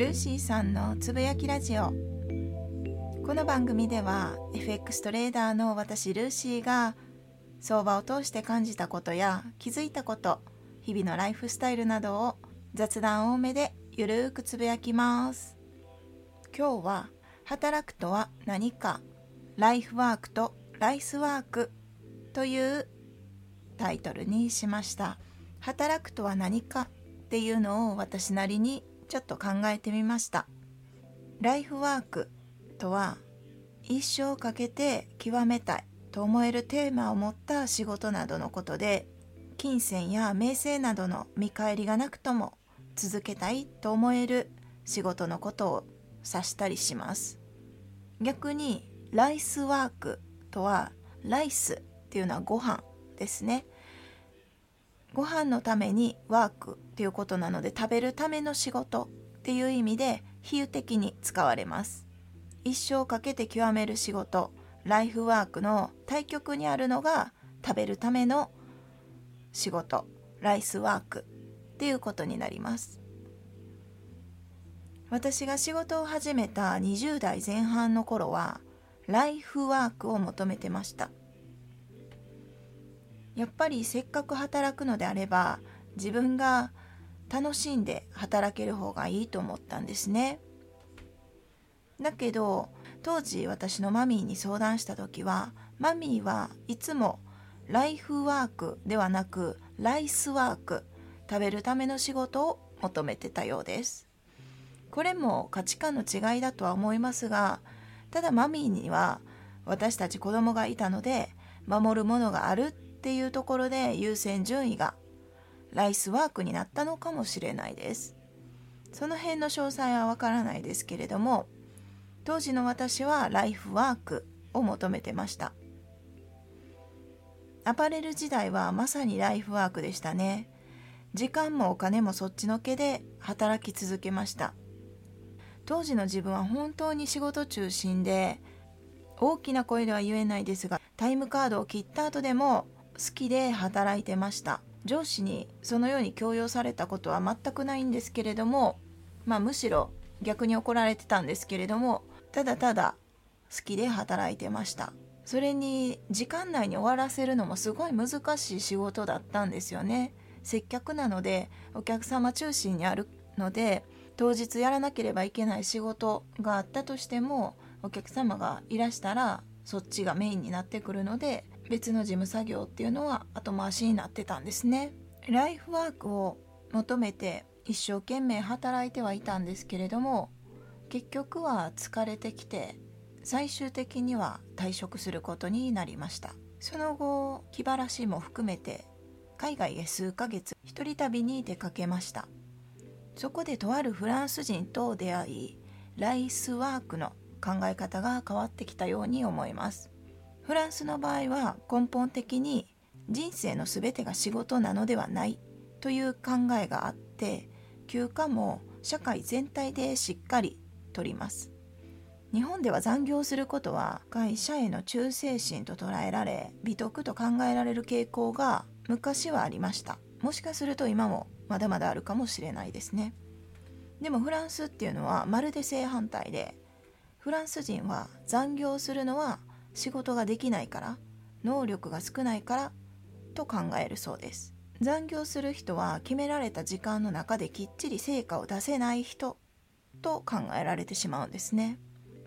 ルーシーさんのつぶやきラジオ。この番組では FX トレーダーの私ルーシーが相場を通して感じたことや気づいたこと日々のライフスタイルなどを雑談多めでゆるーくつぶやきます。今日は働くとは何かライフワークとライスワークというタイトルにしました。働くとは何かっていうのを私なりにちょっと考えてみました。ライフワークとは一生かけて極めたいと思えるテーマを持った仕事などのことで金銭や名声などの見返りがなくとも続けたいと思える仕事のことを指したりします。逆にライスワークとはライスっていうのはご飯ですね。ご飯のためにワークっていうことなので食べるための仕事っていう意味で比喩的に使われます。一生かけて極める仕事ライフワークの対極にあるのが食べるための仕事ライスワークっていうことになります。私が仕事を始めた20代前半の頃はライフワークを求めてました。やっぱりせっかく働くのであれば自分が楽しんで働ける方がいいと思ったんですね。だけど当時私のマミーに相談した時はマミーはいつもライフワークではなくライスワーク食べるための仕事を求めてたようです。これも価値観の違いだとは思いますがただマミーには私たち子供がいたので守るものがあるっていうところで優先順位がライスワークになったのかもしれないです。その辺の詳細はわからないですけれども当時の私はライフワークを求めてました。アパレル時代はまさにライフワークでしたね。時間もお金もそっちのけで働き続けました。当時の自分は本当に仕事中心で大きな声では言えないですがタイムカードを切った後でも好きで働いてました。上司にそのように強要されたことは全くないんですけれどもまあむしろ逆に怒られてたんですけれどもただただ好きで働いてました。それに時間内に終わらせるのもすごい難しい仕事だったんですよね。接客なのでお客様中心にあるので当日やらなければいけない仕事があったとしてもお客様がいらしたらそっちがメインになってくるので別の事務作業っていうのは後回しになってたんですね。ライフワークを求めて一生懸命働いてはいたんですけれども結局は疲れてきて最終的には退職することになりました。その後気晴らしも含めて海外へ数ヶ月一人旅に出かけました。そこでとあるフランス人と出会いライスワークの考え方が変わってきたように思います。フランスの場合は根本的に人生の全てが仕事なのではないという考えがあって休暇も社会全体でしっかりとります。日本では残業することは会社への忠誠心と捉えられ美徳と考えられる傾向が昔はありました。もしかすると今もまだまだあるかもしれないですね。でもフランスっていうのはまるで正反対でフランス人は残業するのは仕事ができないから能力が少ないからと考えるそうです。残業する人は決められた時間の中できっちり成果を出せない人と考えられてしまうんですね。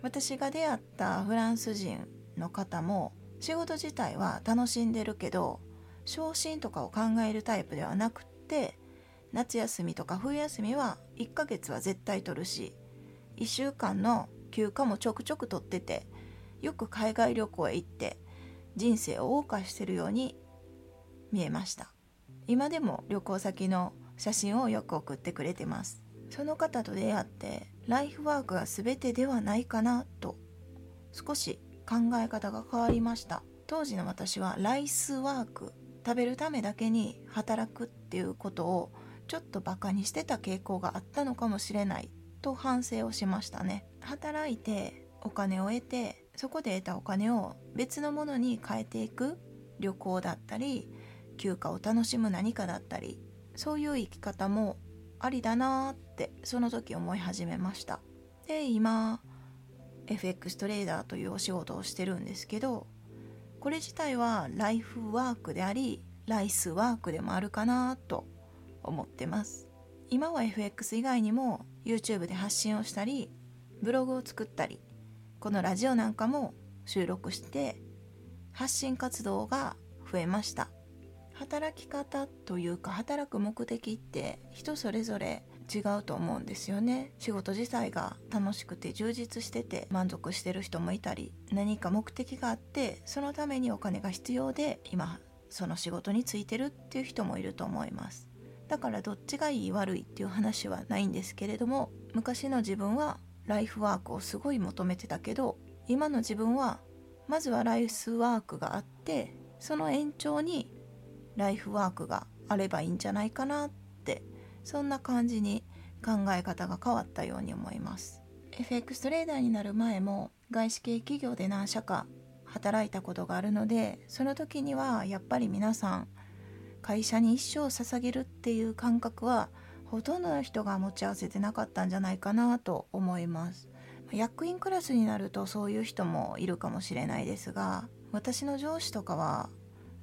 私が出会ったフランス人の方も仕事自体は楽しんでるけど昇進とかを考えるタイプではなくって夏休みとか冬休みは1ヶ月は絶対取るし1週間の休暇もちょくちょく取っててよく海外旅行へ行って人生を謳歌してるように見えました。今でも旅行先の写真をよく送ってくれてます。その方と出会ってライフワークが全てではないかなと少し考え方が変わりました。当時の私はライスワーク食べるためだけに働くっていうことをちょっとバカにしてた傾向があったのかもしれないと反省をしましたね。働いてお金を得てそこで得たお金を別のものに変えていく旅行だったり休暇を楽しむ何かだったりそういう生き方もありだなってその時思い始めました。で今 FX トレーダーというお仕事をしてるんですけどこれ自体はライフワークでありライスワークでもあるかなと思ってます。今は FX 以外にも YouTube で発信をしたりブログを作ったりこのラジオなんかも収録して発信活動が増えました。働き方というか働く目的って人それぞれ違うと思うんですよね。仕事自体が楽しくて充実してて満足してる人もいたり何か目的があってそのためにお金が必要で今その仕事についてるっていう人もいると思います。だからどっちがいい悪いっていう話はないんですけれども昔の自分はライフワークをすごい求めてたけど今の自分はまずはライフワークがあってその延長にライフワークがあればいいんじゃないかなってそんな感じに考え方が変わったように思います。FX トレーダーになる前も外資系企業で何社か働いたことがあるのでその時にはやっぱり皆さん会社に一生捧げるっていう感覚はほとんどの人が持ち合わせてなかったんじゃないかなと思います。役員クラスになるとそういう人もいるかもしれないですが私の上司とかは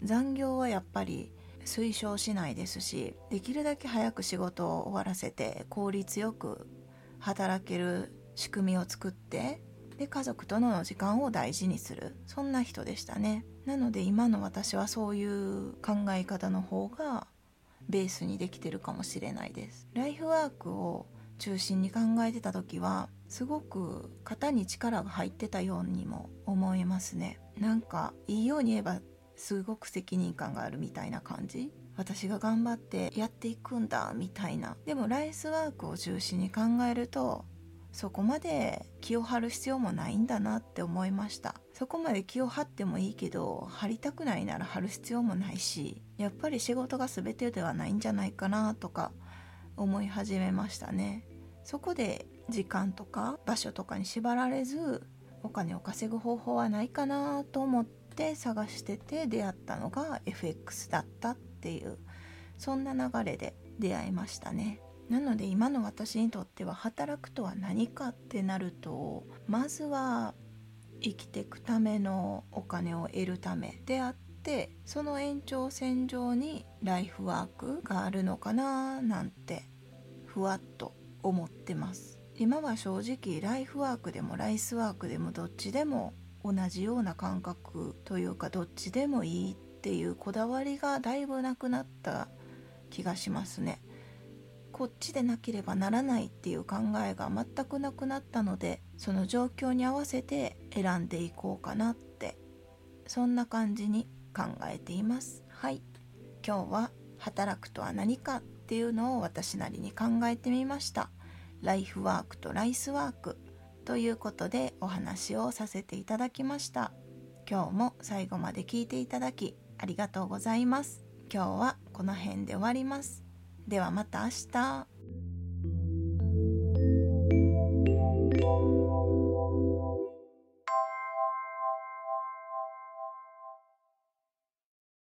残業はやっぱり推奨しないですしできるだけ早く仕事を終わらせて効率よく働ける仕組みを作ってで家族との時間を大事にする。そんな人でしたね。なので今の私はそういう考え方の方がベースにできてるかもしれないです。ライフワークを中心に考えてた時はすごく型に力が入ってたようにも思いますね。なんかいいように言えばすごく責任感があるみたいな感じ。私が頑張ってやっていくんだみたいな。でもライスワークを中心に考えるとそこまで気を張る必要もないんだなって思いました。そこまで気を張ってもいいけど張りたくないなら張る必要もないしやっぱり仕事が全てではないんじゃないかなとか思い始めましたね。そこで時間とか場所とかに縛られずお金を稼ぐ方法はないかなと思ってって探してて出会ったのが FX だったっていうそんな流れで出会いましたね。なので今の私にとっては働くとは何かってなるとまずは生きていくためのお金を得るためであってその延長線上にライフワークがあるのかななんてふわっと思ってます今は正直ライフワークでもライスワークでもどっちでも同じような感覚というかどっちでもいいっていうこだわりがだいぶなくなった気がしますね。こっちでなければならないっていう考えが全くなくなったのでその状況に合わせて選んでいこうかなってそんな感じに考えています。はい。今日は働くとは何かっていうのを私なりに考えてみました。ライフワークとライスワークということでお話をさせていただきました。今日も最後まで聞いていただきありがとうございます。今日はこの辺で終わります。ではまた明日。